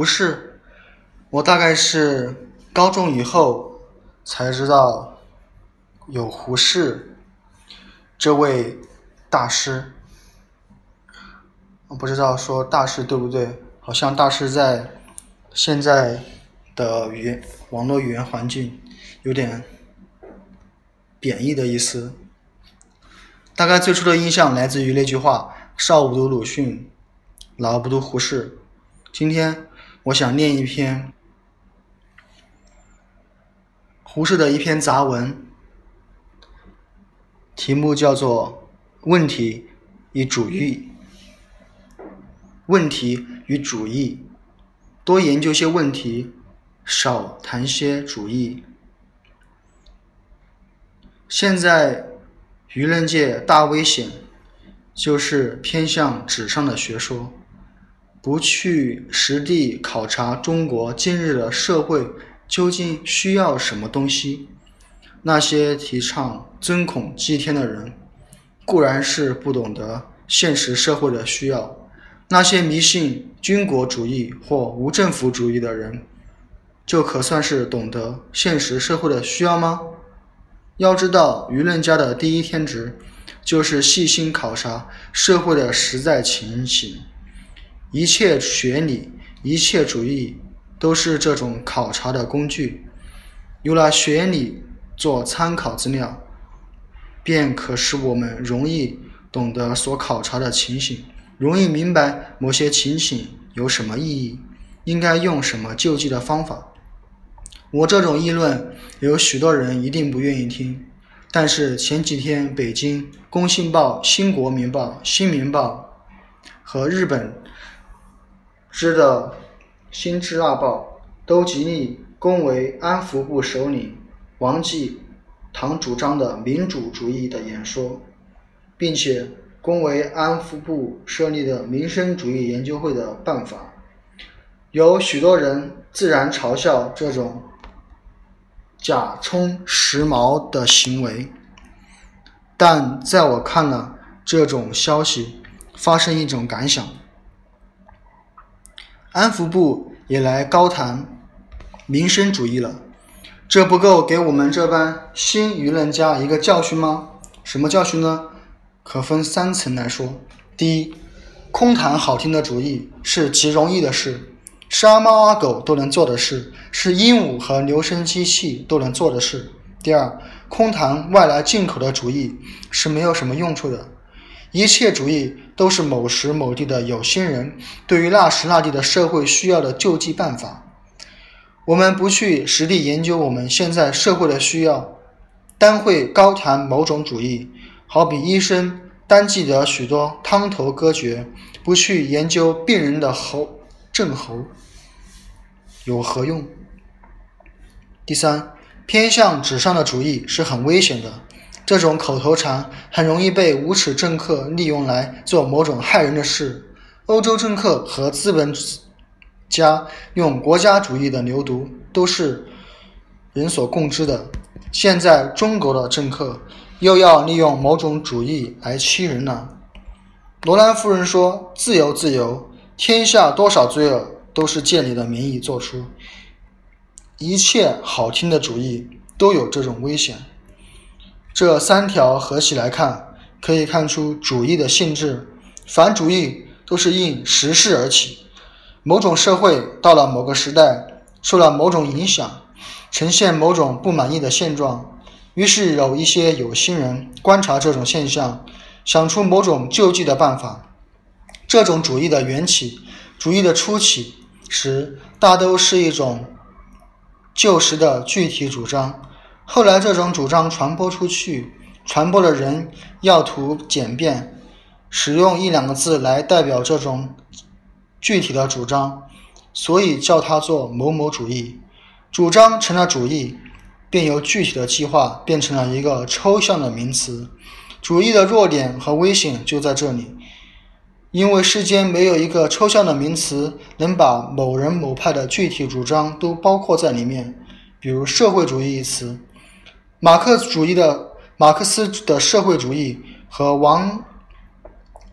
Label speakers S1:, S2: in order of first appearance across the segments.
S1: 胡适，我大概是高中以后才知道有胡适这位大师。我不知道说大师对不对，好像大师在现在的语言网络语言环境有点贬义的意思。大概最初的印象来自于那句话：“少不读鲁迅，老不读胡适。”今天我想念一篇胡适的一篇杂文，题目叫做《问题与主义》。问题与主义，多研究些问题，少谈些主义。现在舆论界大危险，就是偏向纸上的学说。不去实地考察中国今日的社会究竟需要什么东西，那些提倡尊孔祭天的人，固然是不懂得现实社会的需要；那些迷信军国主义或无政府主义的人，就可算是懂得现实社会的需要吗？要知道，舆论家的第一天职，就是细心考察社会的实在情形。一切学理、一切主义都是这种考察的工具。有了学理做参考资料，便可使我们容易懂得所考察的情形，容易明白某些情形有什么意义，应该用什么救济的方法。我这种议论，有许多人一定不愿意听。但是前几天，北京《工信报》《新国民报》《新民报》和日本。知的《新知腊报》都极力恭维安福部首领王继堂主张的民主主义的演说，并且恭维安福部设立的民生主义研究会的办法。有许多人自然嘲笑这种假充时髦的行为，但在我看了这种消息，发生一种感想。安福部也来高谈民生主义了，这不够给我们这帮新舆论家一个教训吗？什么教训呢？可分三层来说。第一，空谈好听的主义是极容易的事，是阿猫阿狗都能做的事，是鹦鹉和留声机器都能做的事。第二，空谈外来进口的主义是没有什么用处的。一切主义都是某时某地的有心人对于那时那地的社会需要的救济办法。我们不去实地研究我们现在社会的需要，单会高谈某种主义，好比医生单记得许多汤头歌诀，不去研究病人的喉症候，有何用？第三，偏向纸上的主义是很危险的。这种口头禅很容易被无耻政客利用来做某种害人的事。欧洲政客和资本家用国家主义的牛犊都是人所共知的。现在中国的政客又要利用某种主义来欺人了。罗兰夫人说：“自由，自由，天下多少罪恶都是借你的名义做出。”一切好听的主义都有这种危险。这三条合起来看，可以看出主义的性质。凡主义都是因时势而起，某种社会到了某个时代，受了某种影响，呈现某种不满意的现状，于是有一些有心人观察这种现象，想出某种救济的办法。这种主义的缘起，主义的初起时，大都是一种旧时的具体主张。后来，这种主张传播出去，传播的人要图简便，使用一两个字来代表这种具体的主张，所以叫它做某某主义。主张成了主义，便由具体的计划变成了一个抽象的名词。主义的弱点和危险就在这里，因为世间没有一个抽象的名词能把某人某派的具体主张都包括在里面。比如“社会主义”一词。马克思主义的马克思的社会主义和王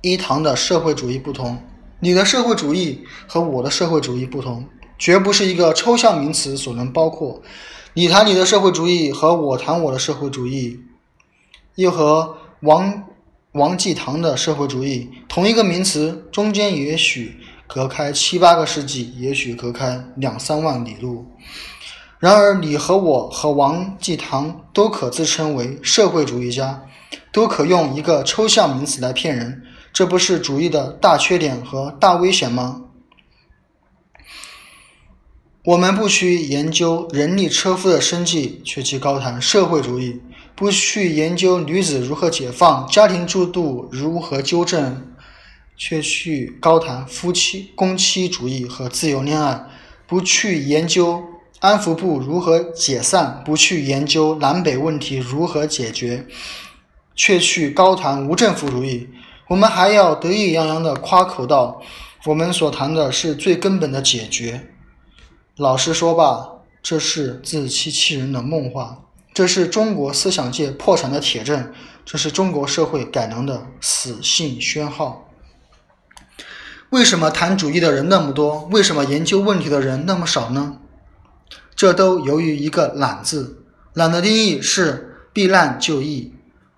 S1: 一堂的社会主义不同，你的社会主义和我的社会主义不同，绝不是一个抽象名词所能包括。你谈你的社会主义，和我谈我的社会主义，又和王王继堂的社会主义同一个名词，中间也许隔开七八个世纪，也许隔开两三万里路。然而，你和我和王继堂都可自称为社会主义家，都可用一个抽象名词来骗人，这不是主义的大缺点和大危险吗？我们不去研究人力车夫的生计，却去高谈社会主义；不去研究女子如何解放、家庭制度如何纠正，却去高谈夫妻公妻主义和自由恋爱；不去研究安福部如何解散，不去研究南北问题如何解决，却去高谈无政府主义。我们还要得意洋洋地夸口道：我们所谈的是最根本的解决。老实说吧，这是自欺欺人的梦话，这是中国思想界破产的铁证，这是中国社会改良的死信宣号。为什么谈主义的人那么多？为什么研究问题的人那么少呢？这都由于一个“懒”字。懒的定义是避难就易，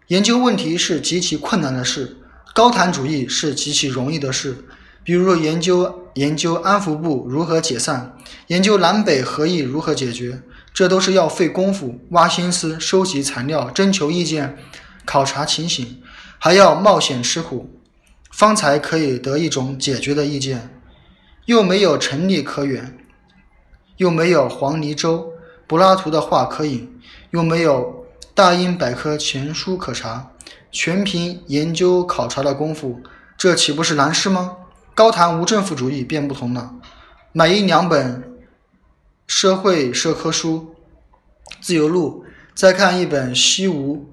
S1: 研究问题是极其困难的事，高谈主义是极其容易的事。比如研究研究安福部如何解散，研究南北合议如何解决，这都是要费功夫、挖心思、收集材料、征求意见、考察情形，还要冒险吃苦，方才可以得一种解决的意见。又没有成立可远，又没有黄泥洲、柏拉图的话可引，又没有大英百科全书可查，全凭研究考察的功夫，这岂不是难事吗？高谈无政府主义便不同了，买一两本社会社科书，《自由录》，再看一本西无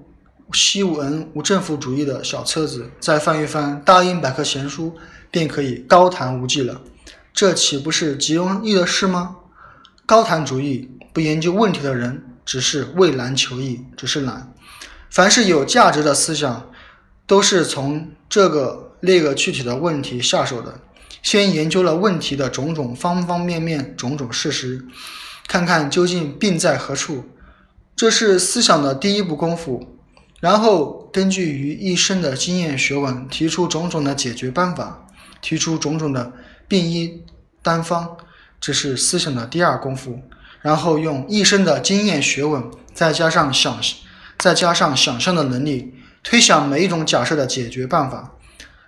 S1: 西文无政府主义的小册子，再翻一翻大英百科全书，便可以高谈无忌了。这岂不是极容易的事吗？高谈主义不研究问题的人，只是畏难求易，只是懒。凡是有价值的思想，都是从这个。那个具体的问题下手的，先研究了问题的种种方方面面、种种事实，看看究竟病在何处，这是思想的第一步功夫。然后根据于一生的经验学问，提出种种的解决办法，提出种种的病医单方，这是思想的第二功夫。然后用一生的经验学问，再加上想，再加上想象的能力，推想每一种假设的解决办法。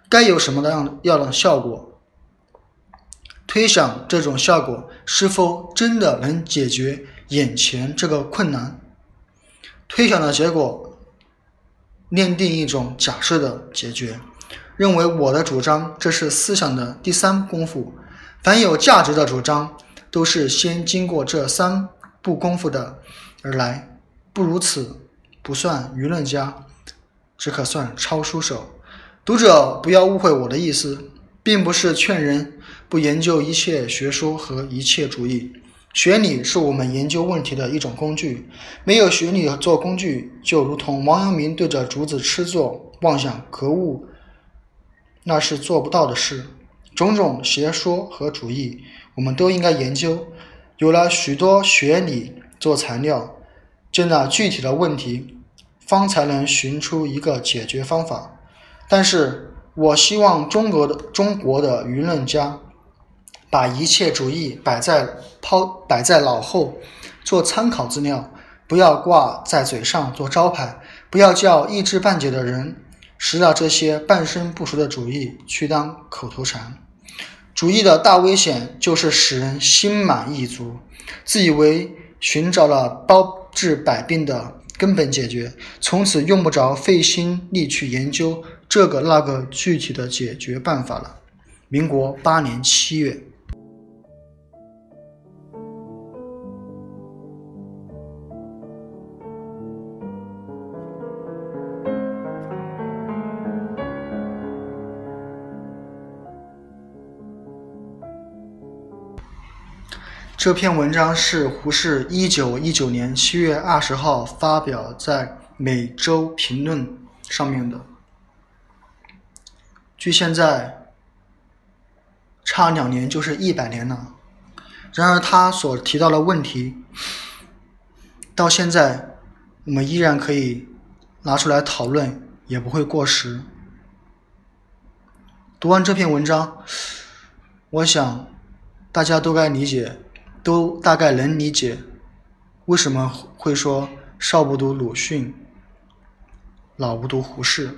S1: 该有什么样样的效果？推想这种效果是否真的能解决眼前这个困难？推想的结果，奠定一种假设的解决。认为我的主张，这是思想的第三功夫。凡有价值的主张，都是先经过这三步功夫的而来。不如此，不算舆论家，只可算抄书手。读者不要误会我的意思，并不是劝人不研究一切学说和一切主义。学理是我们研究问题的一种工具，没有学理做工具，就如同王阳明对着竹子吃坐，妄想格物，那是做不到的事。种种学说和主义，我们都应该研究。有了许多学理做材料，针对具体的问题，方才能寻出一个解决方法。但是我希望中国的中国的舆论家把一切主义摆在抛摆在脑后，做参考资料，不要挂在嘴上做招牌，不要叫一知半解的人识了这些半生不熟的主义去当口头禅。主义的大危险就是使人心满意足，自以为寻找了包治百病的根本解决，从此用不着费心力去研究。这个那个具体的解决办法了。民国八年七月，这篇文章是胡适一九一九年七月二十号发表在《每周评论》上面的。距现在差两年就是一百年了。然而他所提到的问题，到现在我们依然可以拿出来讨论，也不会过时。读完这篇文章，我想大家都该理解，都大概能理解为什么会说少不读鲁迅，老不读胡适。